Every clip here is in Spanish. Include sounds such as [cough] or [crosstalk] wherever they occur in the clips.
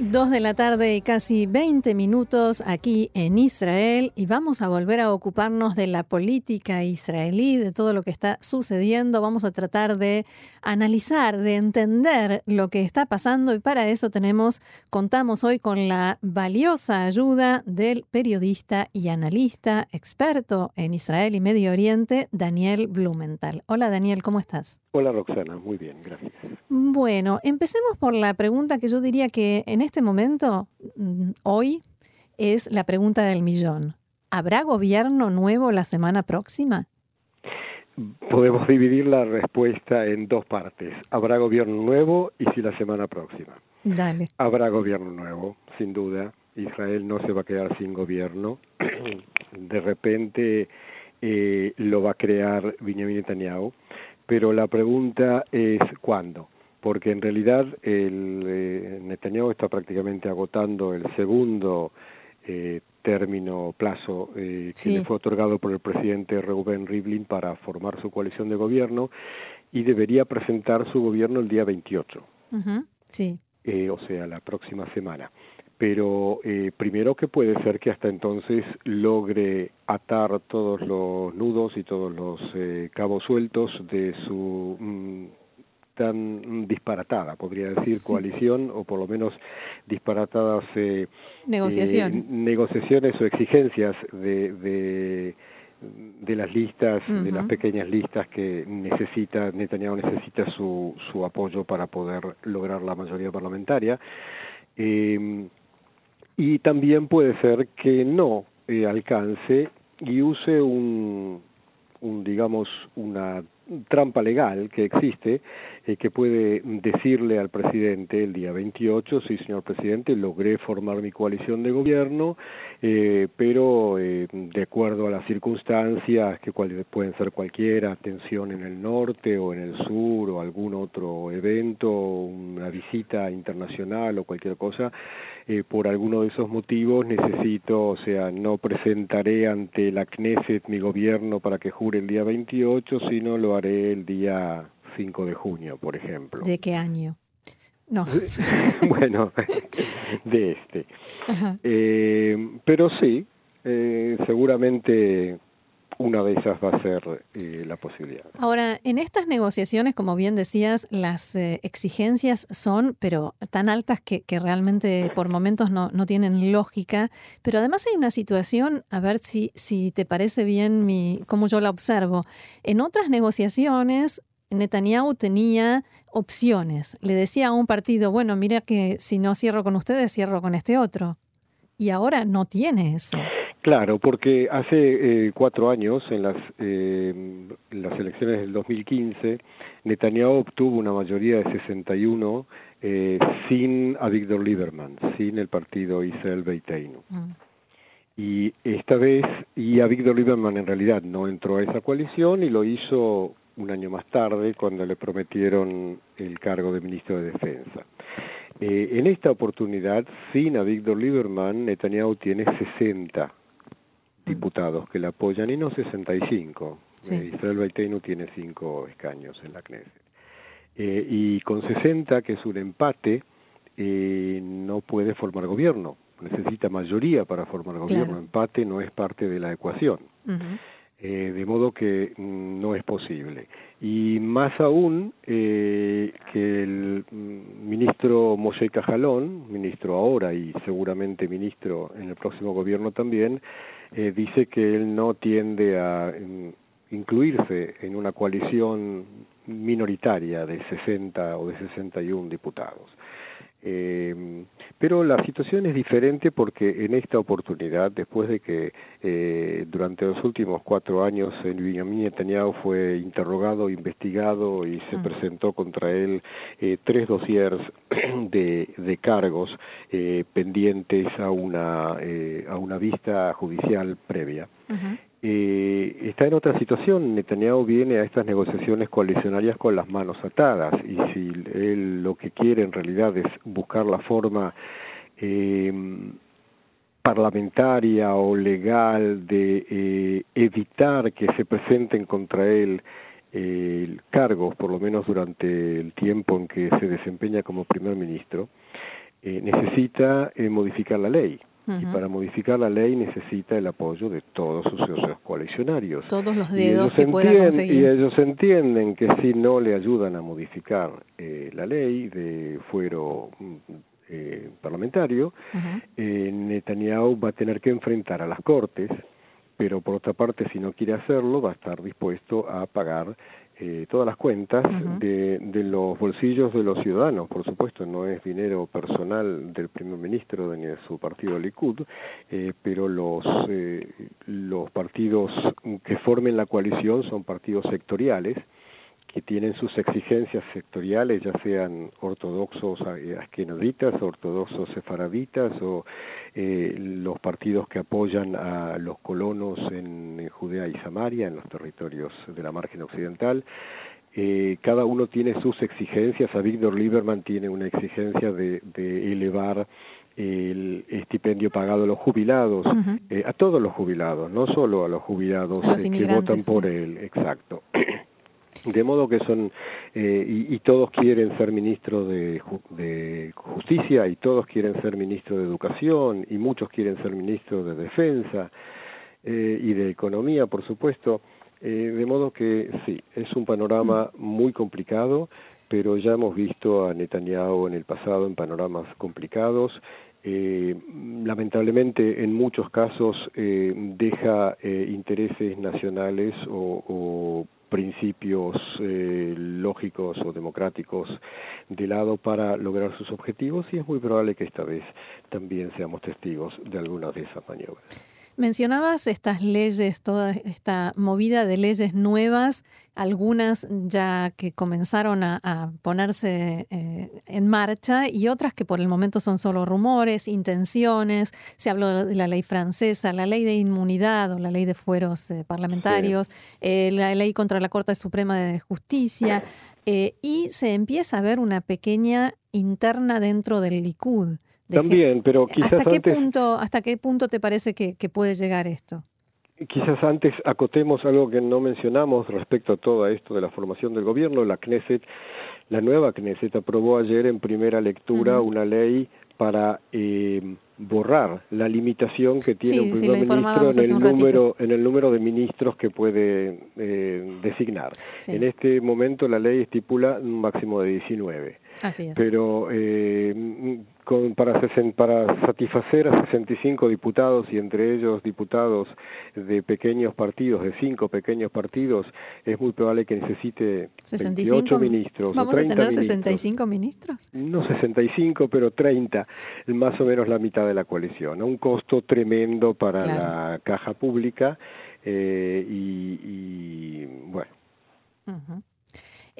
Dos de la tarde y casi 20 minutos aquí en Israel y vamos a volver a ocuparnos de la política israelí, de todo lo que está sucediendo. Vamos a tratar de analizar, de entender lo que está pasando y para eso tenemos, contamos hoy con la valiosa ayuda del periodista y analista experto en Israel y Medio Oriente, Daniel Blumenthal. Hola Daniel, ¿cómo estás? Hola Roxana, muy bien, gracias. Bueno, empecemos por la pregunta que yo diría que en este momento, mm, hoy, es la pregunta del millón. ¿Habrá gobierno nuevo la semana próxima? Podemos dividir la respuesta en dos partes. Habrá gobierno nuevo y si la semana próxima. Dale. Habrá gobierno nuevo, sin duda. Israel no se va a quedar sin gobierno. [clears throat] De repente eh, lo va a crear Benjamin Netanyahu. Pero la pregunta es ¿cuándo? Porque en realidad el eh, Netanyahu está prácticamente agotando el segundo eh, término plazo eh, que le fue otorgado por el presidente Reuben Rivlin para formar su coalición de gobierno y debería presentar su gobierno el día 28. Sí. Eh, o sea, la próxima semana. Pero eh, primero que puede ser que hasta entonces logre atar todos los nudos y todos los eh, cabos sueltos de su mm, tan disparatada, podría decir, coalición o por lo menos disparatadas eh, negociaciones. Eh, negociaciones o exigencias de, de, de las listas, de las pequeñas listas que necesita, Netanyahu necesita su, su apoyo para poder lograr la mayoría parlamentaria. Eh, y también puede ser que no eh, alcance y use un, un digamos una trampa legal que existe eh, que puede decirle al presidente el día 28, sí señor presidente, logré formar mi coalición de gobierno, eh, pero eh, de acuerdo a las circunstancias, que pueden ser cualquiera, tensión en el norte o en el sur o algún otro evento, una visita internacional o cualquier cosa, eh, por alguno de esos motivos necesito, o sea, no presentaré ante la Knesset mi gobierno para que jure el día 28, sino lo haré el día 5 de junio, por ejemplo. ¿De qué año? No. [laughs] bueno, [laughs] de este. Eh, pero sí, eh, seguramente una de esas va a ser eh, la posibilidad. Ahora, en estas negociaciones, como bien decías, las eh, exigencias son, pero tan altas que, realmente por momentos no, no, tienen lógica. Pero además hay una situación, a ver si, si te parece bien mi, cómo yo la observo. En otras negociaciones, Netanyahu tenía opciones. Le decía a un partido, bueno, mira que si no cierro con ustedes, cierro con este otro. Y ahora no tiene eso. Claro, porque hace eh, cuatro años, en las, eh, las elecciones del 2015, Netanyahu obtuvo una mayoría de 61 eh, sin a Víctor Lieberman, sin el partido Israel Beiteinu. Mm. Y esta vez, y a Víctor Lieberman en realidad no entró a esa coalición y lo hizo un año más tarde cuando le prometieron el cargo de ministro de Defensa. Eh, en esta oportunidad, sin a Víctor Lieberman, Netanyahu tiene 60 diputados que la apoyan y no 65. Sí. Eh, Israel Beiteinu tiene cinco escaños en la Knesset. Eh, y con 60, que es un empate, eh, no puede formar gobierno. Necesita mayoría para formar gobierno. Empate no es parte de la ecuación. Eh, de modo que mm, no es posible. Y más aún eh, que el mm, ministro Moshe Cajalón, ministro ahora y seguramente ministro en el próximo gobierno también, eh, dice que él no tiende a mm, incluirse en una coalición minoritaria de 60 o de 61 diputados. Eh, pero la situación es diferente porque en esta oportunidad, después de que eh, durante los últimos cuatro años el Benjamin Netanyahu fue interrogado, investigado y se presentó contra él eh, tres dossiers [clears throat] de, de cargos eh, pendientes a una, eh, a una vista judicial previa. Eh, está en otra situación. Netanyahu viene a estas negociaciones coalicionarias con las manos atadas y si él lo que quiere en realidad es buscar la forma eh, parlamentaria o legal de eh, evitar que se presenten contra él eh, cargos, por lo menos durante el tiempo en que se desempeña como primer ministro, eh, necesita eh, modificar la ley. Y para modificar la ley necesita el apoyo de todos sus socios coalicionarios. Todos los dedos que pueda conseguir. Y ellos entienden que si no le ayudan a modificar eh, la ley de fuero mm, eh, parlamentario, eh, Netanyahu va a tener que enfrentar a las Cortes, pero por otra parte, si no quiere hacerlo, va a estar dispuesto a pagar eh, todas las cuentas de, de, los bolsillos de los ciudadanos, por supuesto, no es dinero personal del primer ministro ni de su partido Likud, eh, pero los, eh, los partidos que formen la coalición son partidos sectoriales que tienen sus exigencias sectoriales, ya sean ortodoxos askenoditas, ortodoxos sefaraditas o eh, los partidos que apoyan a los colonos en, Judea y Samaria, en los territorios de la margen occidental. Eh, cada uno tiene sus exigencias. A Víctor Lieberman tiene una exigencia de, elevar el estipendio pagado a los jubilados, eh, a todos los jubilados, no solo a los jubilados que votan por él, exacto. [clears throat] De modo que son, eh, y, todos quieren ser ministros de, de, Justicia, y todos quieren ser ministros de Educación, y muchos quieren ser ministros de Defensa eh, y de Economía, por supuesto. Eh, de modo que sí, es un panorama muy complicado, pero ya hemos visto a Netanyahu en el pasado en panoramas complicados. Eh, lamentablemente en muchos casos eh, deja eh, intereses nacionales o, o principios eh, lógicos o democráticos de lado para lograr sus objetivos y es muy probable que esta vez también seamos testigos de algunas de esas maniobras. Mencionabas estas leyes, toda esta movida de leyes nuevas, algunas ya que comenzaron a, ponerse eh, en marcha y otras que por el momento son solo rumores, intenciones. Se habló de la ley francesa, la ley de inmunidad o la ley de fueros eh, parlamentarios, eh, la ley contra la Corte Suprema de Justicia y se empieza a ver una pequeña interna dentro del Likud. También, pero quizás ¿Hasta qué antes, punto, hasta qué punto te parece que, puede llegar esto? Quizás antes acotemos algo que no mencionamos respecto a todo esto de la formación del gobierno. La Knesset, la nueva Knesset aprobó ayer en primera lectura una ley para eh, borrar la limitación que tiene un primer ministro en el número en el número de ministros que puede eh, designar. En este momento la ley estipula un máximo de 19. Así es. Pero eh, con, para, para satisfacer a 65 diputados y entre ellos diputados de pequeños partidos, de cinco pequeños partidos, es muy probable que necesite 68 ministros. ¿Vamos a tener 65 ministros? No 65, pero 30, más o menos la mitad de la coalición. Un costo tremendo para la caja pública eh, y, bueno.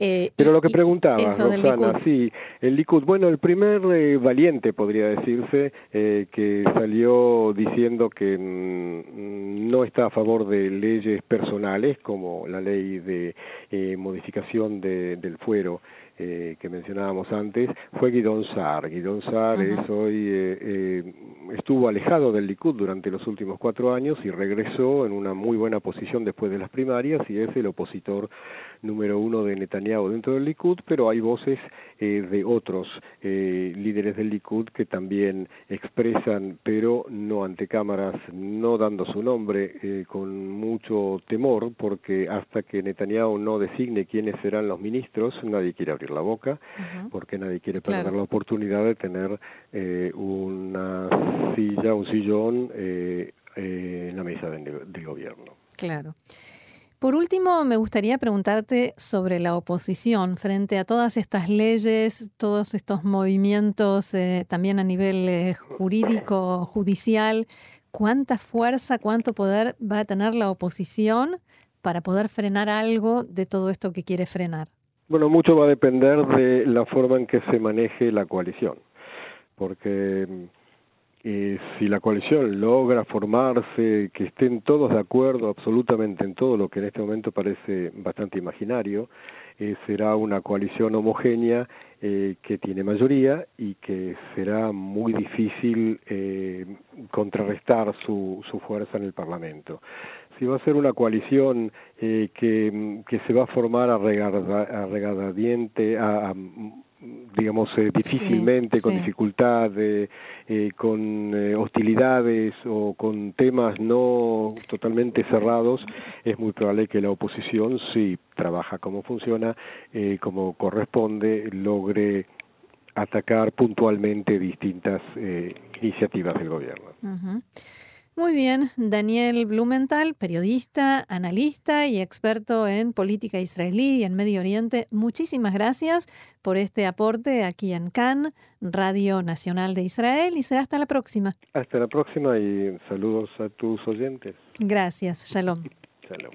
Eh, Pero lo que preguntaba, Rosana, sí, el Likud, bueno, el primer eh, valiente, podría decirse, eh, que salió diciendo que mm, no está a favor de leyes personales, como la ley de modificación de, del fuero eh, que mencionábamos antes, fue Guidón Sar. Guidón Sar es hoy, eh, eh, estuvo alejado del Likud durante los últimos cuatro años y regresó en una muy buena posición después de las primarias y es el opositor número uno de Netanyahu dentro del Likud, pero hay voces eh, de otros eh, líderes del Likud que también expresan, pero no ante cámaras, no dando su nombre, con mucho temor, porque hasta que Netanyahu no designe quiénes serán los ministros, nadie quiere abrir la boca, porque nadie quiere perder la oportunidad de tener una silla, un sillón en la mesa de gobierno. Claro. Por último, me gustaría preguntarte sobre la oposición frente a todas estas leyes, todos estos movimientos eh, también a nivel eh, jurídico, judicial. ¿Cuánta fuerza, cuánto poder va a tener la oposición para poder frenar algo de todo esto que quiere frenar? Bueno, mucho va a depender de la forma en que se maneje la coalición, porque eh, si la coalición logra formarse, que estén todos de acuerdo absolutamente en todo lo que en este momento parece bastante imaginario, eh, será una coalición homogénea eh, que tiene mayoría y que será muy difícil contrarrestar su, su fuerza en el Parlamento. Si va a ser una coalición eh, que, que se va a formar a, regadadiente, a, a digamos, eh, difícilmente, con dificultad, eh, con eh, hostilidades o con temas no totalmente cerrados, es muy probable que la oposición, si trabaja como funciona, eh, como corresponde, logre atacar puntualmente distintas iniciativas del gobierno. Muy bien, Daniel Blumenthal, periodista, analista y experto en política israelí y en Medio Oriente, muchísimas gracias por este aporte aquí en Cannes, Radio Nacional de Israel, y será hasta la próxima. Hasta la próxima y saludos a tus oyentes. Gracias, shalom. Shalom.